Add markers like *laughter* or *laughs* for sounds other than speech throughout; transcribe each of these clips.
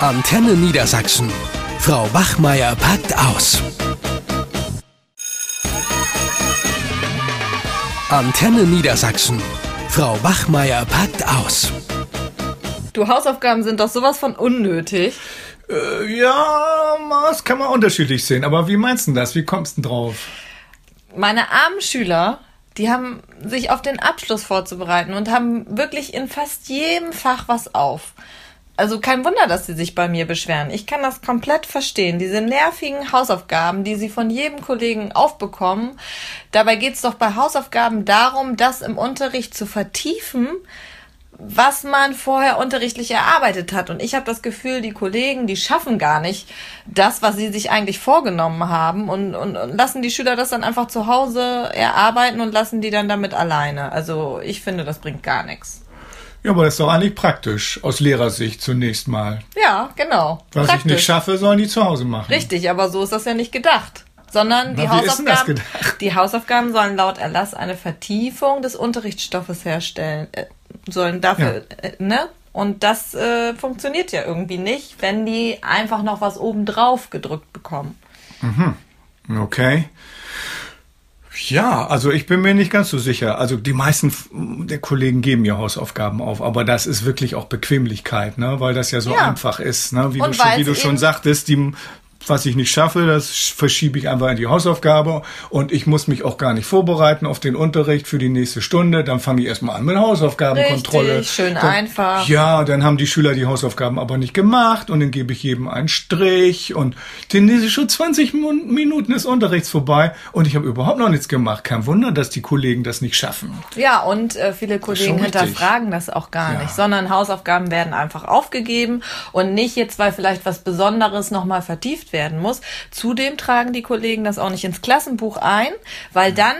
Antenne Niedersachsen. Frau Wachmeier packt aus. Antenne Niedersachsen. Frau Wachmeier packt aus. Du, Hausaufgaben sind doch sowas von unnötig. Äh, ja, das kann man unterschiedlich sehen. Aber wie meinst du das? Wie kommst du drauf? Meine armen Schüler, die haben sich auf den Abschluss vorzubereiten und haben wirklich in fast jedem Fach was auf. Also kein Wunder, dass sie sich bei mir beschweren. Ich kann das komplett verstehen. Diese nervigen Hausaufgaben, die sie von jedem Kollegen aufbekommen. Dabei geht es doch bei Hausaufgaben darum, das im Unterricht zu vertiefen, was man vorher unterrichtlich erarbeitet hat. Und ich habe das Gefühl, die Kollegen, die schaffen gar nicht das, was sie sich eigentlich vorgenommen haben und, und, und lassen die Schüler das dann einfach zu Hause erarbeiten und lassen die dann damit alleine. Also ich finde, das bringt gar nichts. Ja, aber das ist doch eigentlich praktisch, aus Lehrersicht zunächst mal. Ja, genau. Was praktisch. ich nicht schaffe, sollen die zu Hause machen. Richtig, aber so ist das ja nicht gedacht. Sondern die Na, wie ist denn das Hausaufgaben, gedacht? die Hausaufgaben sollen laut Erlass eine Vertiefung des Unterrichtsstoffes herstellen, äh, sollen dafür, äh, ne? Und das äh, funktioniert ja irgendwie nicht, wenn die einfach noch was obendrauf gedrückt bekommen. Okay. Ja, also ich bin mir nicht ganz so sicher. Also die meisten der Kollegen geben ja Hausaufgaben auf, aber das ist wirklich auch Bequemlichkeit, ne? weil das ja so Ja. einfach ist. Ne? Wie, Und du schon, wie du schon sagtest, die, was ich nicht schaffe, das verschiebe ich einfach in die Hausaufgabe und ich muss mich auch gar nicht vorbereiten auf den Unterricht für die nächste Stunde. Dann fange ich erstmal an mit Hausaufgabenkontrolle. Richtig, schön dann, einfach. Ja, dann haben die Schüler die Hausaufgaben aber nicht gemacht und dann gebe ich jedem einen Strich und dann ist schon 20 Min- Minuten des Unterrichts vorbei und ich habe überhaupt noch nichts gemacht. Kein Wunder, dass die Kollegen das nicht schaffen. Ja, und äh, viele Kollegen richtig. hinterfragen das auch gar Ja. nicht, sondern Hausaufgaben werden einfach aufgegeben und nicht jetzt, weil vielleicht was Besonderes nochmal vertieft werden muss. Zudem tragen die Kollegen das auch nicht ins Klassenbuch ein, weil dann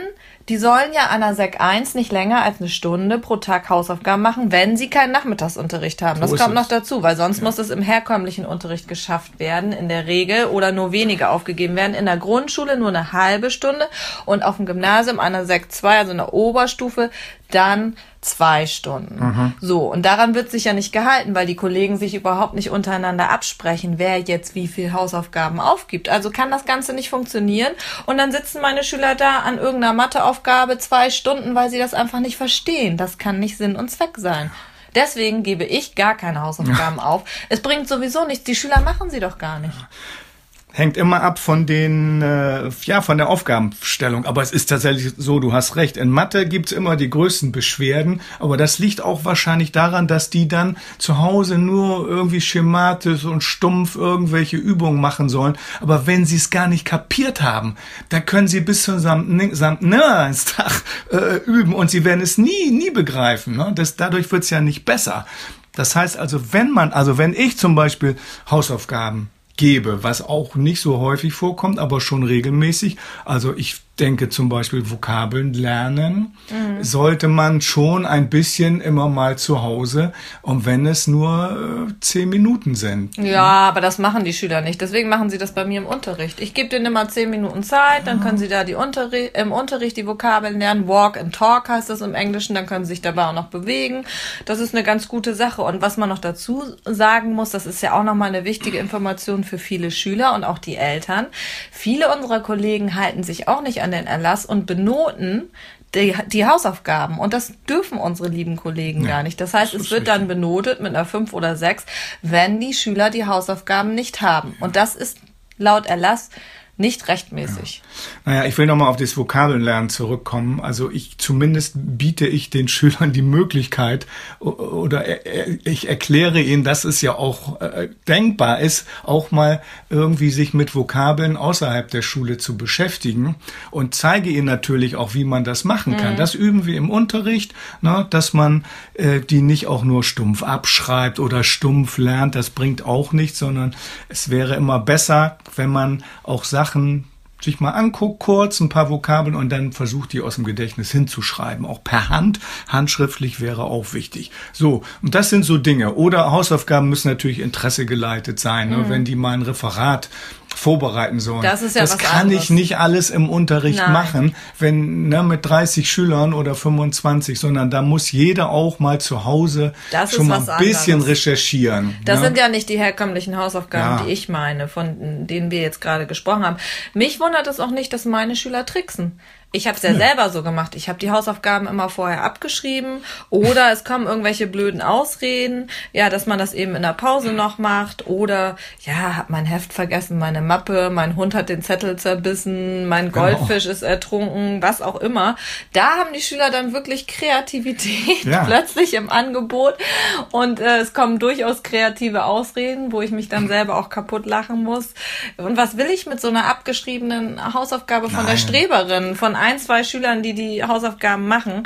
die sollen ja an der Sek 1 nicht länger als eine Stunde pro Tag Hausaufgaben machen, wenn sie keinen Nachmittagsunterricht haben. Das So ist kommt noch es. dazu, weil sonst muss es im herkömmlichen Unterricht geschafft werden, in der Regel, oder nur wenige aufgegeben werden. In der Grundschule nur eine halbe Stunde und auf dem Gymnasium an der Sek 2, also in der Oberstufe, dann zwei Stunden. So, und daran wird sich ja nicht gehalten, weil die Kollegen sich überhaupt nicht untereinander absprechen, wer jetzt wie viel Hausaufgaben aufgibt. Also kann das Ganze nicht funktionieren. Und dann sitzen meine Schüler da an irgendeiner Matheaufgabe zwei Stunden, weil sie das einfach nicht verstehen. Das kann nicht Sinn und Zweck sein. Deswegen gebe ich gar keine Hausaufgaben *laughs* auf. Es bringt sowieso nichts. Die Schüler machen sie doch gar nicht. Hängt immer ab von den, äh, ja, von der Aufgabenstellung. Aber es ist tatsächlich so, du hast recht. In Mathe gibt's immer die größten Beschwerden. Aber das liegt auch wahrscheinlich daran, dass die dann zu Hause nur irgendwie schematisch und stumpf irgendwelche Übungen machen sollen. Aber wenn sie es gar nicht kapiert haben, dann können sie bis zum Samt- Samtnörstag *laughs* äh, üben und sie werden es nie, nie begreifen. Ne? Das, dadurch wird's ja nicht besser. Das heißt also, wenn man, also wenn ich zum Beispiel Hausaufgaben gebe, was auch nicht so häufig vorkommt, aber schon regelmäßig. Also ich denke zum Beispiel Vokabeln lernen, sollte man schon ein bisschen immer mal zu Hause, und wenn es nur äh, zehn Minuten sind. Ja, aber das machen die Schüler nicht. Deswegen machen sie das bei mir im Unterricht. Ich gebe denen immer zehn Minuten Zeit, dann können sie da die Unterri im Unterricht die Vokabeln lernen. Walk and Talk heißt das im Englischen, dann können sie sich dabei auch noch bewegen. Das ist eine ganz gute Sache. Und was man noch dazu sagen muss, das ist ja auch nochmal eine wichtige Information für viele Schüler und auch die Eltern. Viele unserer Kollegen halten sich auch nicht an den Erlass und benoten die, die Hausaufgaben. Und das dürfen unsere lieben Kollegen gar nicht. Das heißt, das es wird dann benotet mit einer 5 oder 6, wenn die Schüler die Hausaufgaben nicht haben. Und das ist laut Erlass nicht rechtmäßig. Naja, ich will nochmal auf das Vokabellernen zurückkommen. Also ich zumindest biete ich den Schülern die Möglichkeit oder er- er- ich erkläre ihnen, dass es ja auch äh, denkbar ist, auch mal irgendwie sich mit Vokabeln außerhalb der Schule zu beschäftigen und zeige ihnen natürlich auch, wie man das machen kann. Das üben wir im Unterricht, ne, dass man äh, die nicht auch nur stumpf abschreibt oder stumpf lernt. Das bringt auch nichts, sondern es wäre immer besser, wenn man auch Sachen sich mal anguckt, kurz ein paar Vokabeln und dann versucht, die aus dem Gedächtnis hinzuschreiben. Auch per Hand, handschriftlich wäre auch wichtig. So, und das sind so Dinge. Oder Hausaufgaben müssen natürlich Interesse geleitet sein. Ne? Wenn die mal ein Referat vorbereiten sollen. Das ist ja das was kann anderes. ich nicht alles im Unterricht Nein. machen, wenn ne, mit 30 Schülern oder 25, sondern da muss jeder auch mal zu Hause Das schon mal ein bisschen anderes. recherchieren. Das ne? sind ja nicht die herkömmlichen Hausaufgaben, Ja. die ich meine, von denen wir jetzt gerade gesprochen haben. Mich wundert es auch nicht, dass meine Schüler tricksen. Ich habe es ja selber so gemacht. Ich habe die Hausaufgaben immer vorher abgeschrieben oder es kommen irgendwelche blöden Ausreden, ja, dass man das eben in der Pause noch macht oder ja, hab mein Heft vergessen, meine Mappe, mein Hund hat den Zettel zerbissen, mein Genau. Goldfisch ist ertrunken, was auch immer. Da haben die Schüler dann wirklich Kreativität Ja. *laughs* plötzlich im Angebot und äh, es kommen durchaus kreative Ausreden, wo ich mich dann selber auch kaputt lachen muss. Und was will ich mit so einer abgeschriebenen Hausaufgabe von der Nein. Streberin, von ein, zwei Schülern, die die Hausaufgaben machen?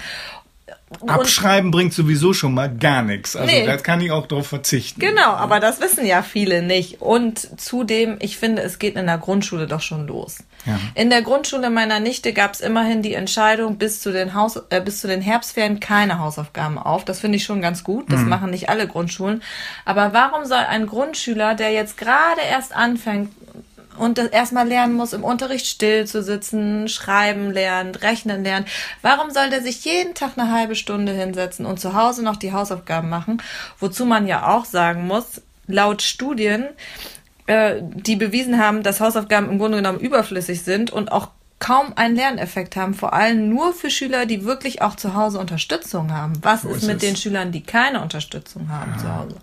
Und- Abschreiben bringt sowieso schon mal gar nichts. Also Nee. da kann ich auch drauf verzichten. Genau, aber das wissen ja viele nicht. Und zudem, ich finde, es geht in der Grundschule doch schon los. Ja. In der Grundschule meiner Nichte gab es immerhin die Entscheidung, bis zu den Haus, äh, bis zu den Herbstferien keine Hausaufgaben auf. Das finde ich schon ganz gut. Das machen nicht alle Grundschulen. Aber warum soll ein Grundschüler, der jetzt gerade erst anfängt, und das erstmal lernen muss, im Unterricht still zu sitzen, schreiben lernen, rechnen lernen. Warum soll der sich jeden Tag eine halbe Stunde hinsetzen und zu Hause noch die Hausaufgaben machen? Wozu man ja auch sagen muss, laut Studien, äh, die bewiesen haben, dass Hausaufgaben im Grunde genommen überflüssig sind und auch kaum einen Lerneffekt haben, vor allem nur für Schüler, die wirklich auch zu Hause Unterstützung haben. Was ist ist mit es. den Schülern, die keine Unterstützung haben zu Hause?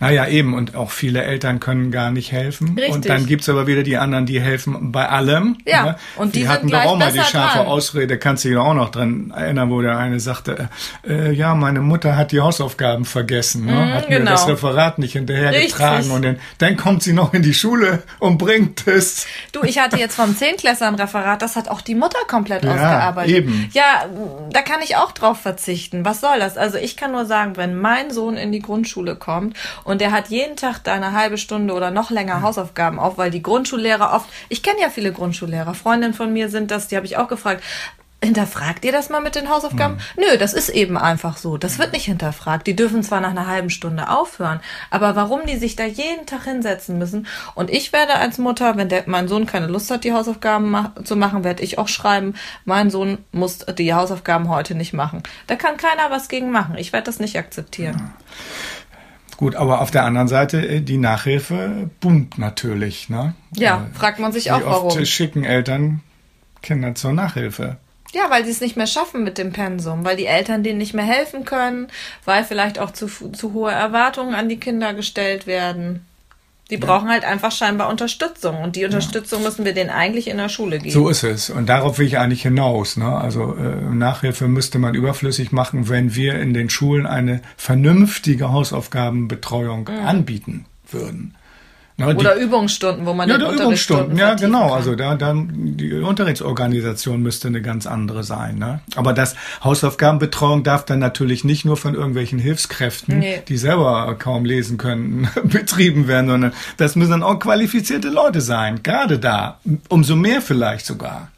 Naja, eben. Und auch viele Eltern können gar nicht helfen. Richtig. Und dann gibt's aber wieder die anderen, die helfen bei allem. Ja, ne? und die sind hatten doch auch mal die scharfe dran. Ausrede, kannst du dich auch noch dran erinnern, wo der eine sagte, äh, ja, meine Mutter hat die Hausaufgaben vergessen, ne? hat mir genau. das Referat nicht hinterhergetragen und dann, dann kommt sie noch in die Schule und bringt es. Du, ich hatte jetzt vom Zehnklässler ein Referat, das hat auch die Mutter komplett Ja, ausgearbeitet. eben. Ja, da kann ich auch drauf verzichten. Was soll das? Also ich kann nur sagen, wenn mein Sohn in die Grundschule kommt und der hat jeden Tag da eine halbe Stunde oder noch länger Hausaufgaben auf, weil die Grundschullehrer oft, ich kenne ja viele Grundschullehrer, Freundinnen von mir sind das, die habe ich auch gefragt, Hinterfragt ihr das mal mit den Hausaufgaben? Nö, das ist eben einfach so. Das wird nicht hinterfragt. Die dürfen zwar nach einer halben Stunde aufhören, aber warum die sich da jeden Tag hinsetzen müssen? Und ich werde als Mutter, wenn der, mein Sohn keine Lust hat, die Hausaufgaben ma zu machen, werde ich auch schreiben, mein Sohn muss die Hausaufgaben heute nicht machen. Da kann keiner was gegen machen. Ich werde das nicht akzeptieren. Gut, aber auf der anderen Seite, äh, die Nachhilfe boomt natürlich, ne? Ja, fragt man sich Wie auch warum. oft schicken Eltern Kinder zur Nachhilfe? Ja, weil sie es nicht mehr schaffen mit dem Pensum, weil die Eltern denen nicht mehr helfen können, weil vielleicht auch zu, zu hohe Erwartungen an die Kinder gestellt werden. Die brauchen halt einfach scheinbar Unterstützung und die Unterstützung müssen wir denen eigentlich in der Schule geben. So ist es. Und darauf will ich eigentlich hinaus. Ne? Also äh, Nachhilfe müsste man überflüssig machen, wenn wir in den Schulen eine vernünftige Hausaufgabenbetreuung anbieten würden. Die- Oder Übungsstunden, wo man ja, den Übungsstunden, ja, genau. kann. Also da, dann die Unterrichtsorganisation müsste eine ganz andere sein. Ne? Aber das Hausaufgabenbetreuung darf dann natürlich nicht nur von irgendwelchen Hilfskräften, Nee. die selber kaum lesen können, *laughs* betrieben werden, sondern das müssen dann auch qualifizierte Leute sein. Gerade da, umso mehr vielleicht sogar.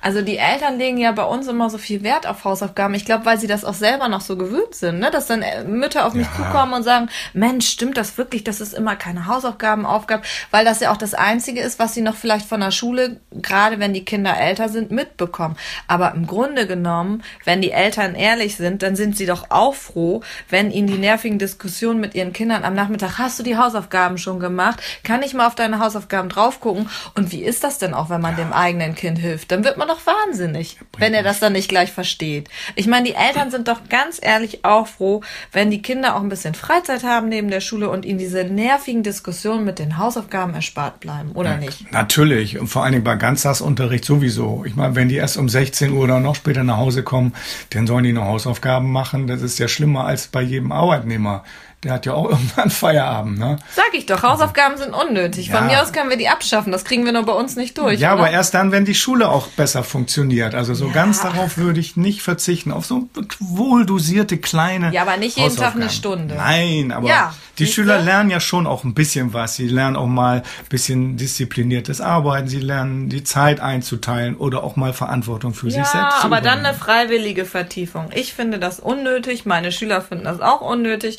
Also die Eltern legen ja bei uns immer so viel Wert auf Hausaufgaben. Ich glaube, weil sie das auch selber noch so gewöhnt sind, ne? dass dann äh, Mütter auf mich Ja. zukommen und sagen, Mensch, stimmt das wirklich, dass es immer keine Hausaufgabenaufgabe, weil das ja auch das Einzige ist, was sie noch vielleicht von der Schule, gerade wenn die Kinder älter sind, mitbekommen. Aber im Grunde genommen, wenn die Eltern ehrlich sind, dann sind sie doch auch froh, wenn ihnen die nervigen Diskussionen mit ihren Kindern am Nachmittag, hast du die Hausaufgaben schon gemacht? Kann ich mal auf deine Hausaufgaben drauf gucken? Und wie ist das denn auch, wenn man dem eigenen Kind hilft? Dann wird man doch wahnsinnig, wenn er das dann nicht gleich versteht. Ich meine, die Eltern sind doch ganz ehrlich auch froh, wenn die Kinder auch ein bisschen Freizeit haben neben der Schule und ihnen diese nervigen Diskussionen mit den Hausaufgaben erspart bleiben, oder nicht? Natürlich. Und vor allen Dingen bei Ganztagsunterricht sowieso. Ich meine, wenn die erst um 16 Uhr oder noch später nach Hause kommen, dann sollen die noch Hausaufgaben machen. Das ist ja schlimmer als bei jedem Arbeitnehmer. Der hat ja auch *laughs* irgendwann Feierabend, ne? Sag ich doch, Hausaufgaben sind unnötig. Von Ja. mir aus können wir die abschaffen. Das kriegen wir nur bei uns nicht durch. Ja, oder? aber erst dann, wenn die Schule auch besser funktioniert. Also so Ja. ganz darauf würde ich nicht verzichten. Auf so wohldosierte kleine. Ja, aber nicht jeden Tag eine. Stunde. Nein, aber Ja, die? Schüler lernen ja schon auch ein bisschen was. Sie lernen auch mal ein bisschen diszipliniertes Arbeiten. Sie lernen die Zeit einzuteilen oder auch mal Verantwortung für sich Ja, selbst zu aber dann eine freiwillige Vertiefung. Ich finde das unnötig, meine Schüler finden das auch unnötig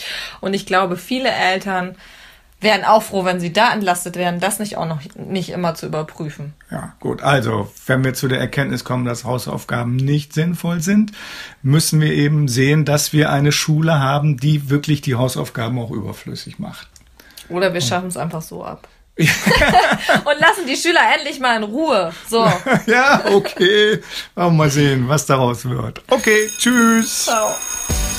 und ich glaube, viele Eltern wären auch froh, wenn sie da entlastet werden, das nicht auch noch nicht immer zu überprüfen. Ja, gut. Also, wenn wir zu der Erkenntnis kommen, dass Hausaufgaben nicht sinnvoll sind, müssen wir eben sehen, dass wir eine Schule haben, die wirklich die Hausaufgaben auch überflüssig macht. Oder wir schaffen es einfach so ab. *laughs* und lassen die Schüler endlich mal in Ruhe. So. *laughs* ja, okay. Mal sehen, was daraus wird. Okay, tschüss. Ciao.